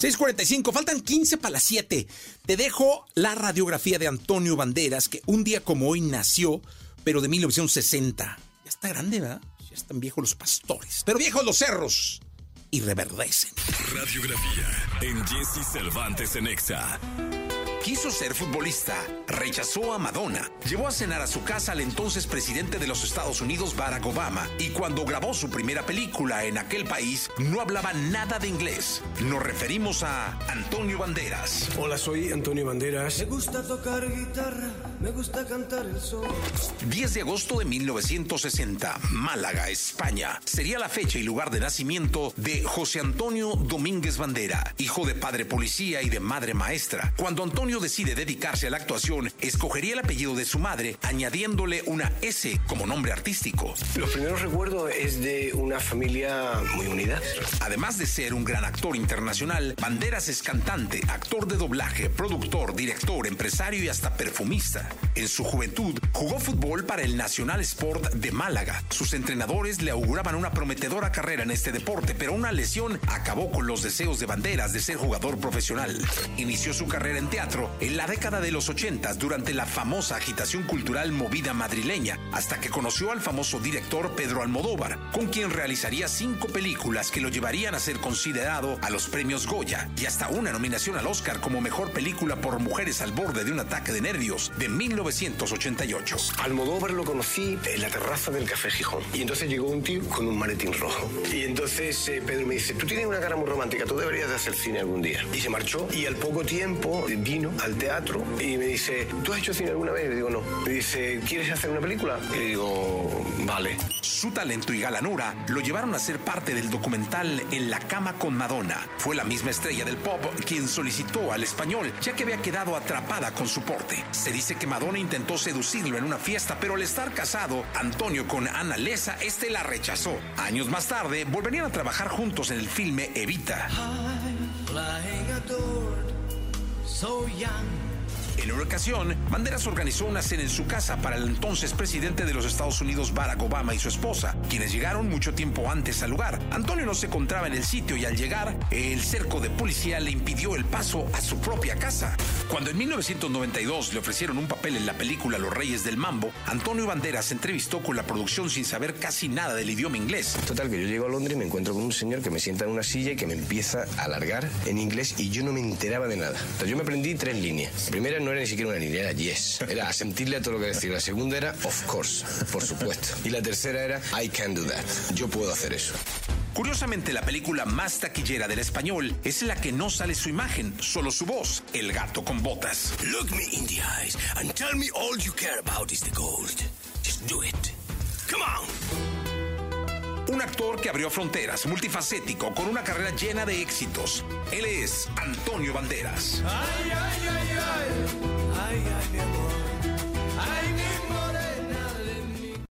6:45, faltan 15 para las 7. Te dejo la radiografía de Antonio Banderas, que un día como hoy nació, pero de 1960. Ya está grande, ¿verdad? Ya están viejos los pastores, pero viejos los cerros. Y reverdecen. Radiografía en Jesse Cervantes en Exa. Quiso ser futbolista, rechazó a Madonna, llevó a cenar a su casa al entonces presidente de los Estados Unidos Barack Obama y cuando grabó su primera película en aquel país no hablaba nada de inglés. Nos referimos a Antonio Banderas. Hola, soy Antonio Banderas. Me gusta tocar guitarra, me gusta cantar el sol. 10 de agosto de 1960, Málaga, España. Sería la fecha y lugar de nacimiento de José Antonio Domínguez Bandera, hijo de padre policía y de madre maestra. Cuando Antonio decide dedicarse a la actuación, escogería el apellido de su madre, añadiéndole una S como nombre artístico. Los primeros recuerdos es de una familia muy unida. Además de ser un gran actor internacional, Banderas es cantante, actor de doblaje, productor, director, empresario y hasta perfumista. En su juventud jugó fútbol para el Nacional Sport de Málaga. Sus entrenadores le auguraban una prometedora carrera en este deporte, pero una lesión acabó con los deseos de Banderas de ser jugador profesional. Inició su carrera en teatro en la década de los 80 durante la famosa agitación cultural movida madrileña, hasta que conoció al famoso director Pedro Almodóvar, con quien realizaría cinco películas que lo llevarían a ser considerado a los premios Goya y hasta una nominación al Oscar como mejor película por mujeres al borde de un ataque de nervios de 1988. Almodóvar lo conocí en la terraza del Café Gijón. Y entonces llegó un tío con un maletín rojo. Y entonces eh, Pedro me dice, tú tienes una cara muy romántica, tú deberías de hacer cine algún día. Y se marchó y al poco tiempo vino al teatro y me dice, ¿tú has hecho cine alguna vez? Y le digo, no. Me dice, ¿quieres hacer una película? Y le digo, vale. Su talento y galanura lo llevaron a ser parte del documental En la cama con Madonna. Fue la misma estrella del pop quien solicitó al español, ya que había quedado atrapada con su porte. Se dice que Madonna intentó seducirlo en una fiesta, pero al estar casado, Antonio con Ana Lesa, este la rechazó. Años más tarde, volverían a trabajar juntos en el filme Evita. Flying adored, so young. En una ocasión, Banderas organizó una cena en su casa para el entonces presidente de los Estados Unidos Barack Obama y su esposa, quienes llegaron mucho tiempo antes al lugar. Antonio no se encontraba en el sitio y al llegar, el cerco de policía le impidió el paso a su propia casa. Cuando en 1992 le ofrecieron un papel en la película Los Reyes del Mambo, Antonio Banderas se entrevistó con la producción sin saber casi nada del idioma inglés. Total, que yo llego a Londres y me encuentro con un señor que me sienta en una silla y que me empieza a alargar en inglés y yo no me enteraba de nada. Entonces yo me aprendí tres líneas. La primera no era ni siquiera una línea, era yes. Era asentirle a todo lo que decía. La segunda era of course, por supuesto. Y la tercera era I can do that. Yo puedo hacer eso. Curiosamente, la película más taquillera del español es la que no sale su imagen, solo su voz, El gato con botas. Look me in the eyes and tell me all you care about is the gold. Just do it. Come on. Un actor que abrió fronteras, multifacético, con una carrera llena de éxitos. Él es Antonio Banderas. Ay, ay, ay,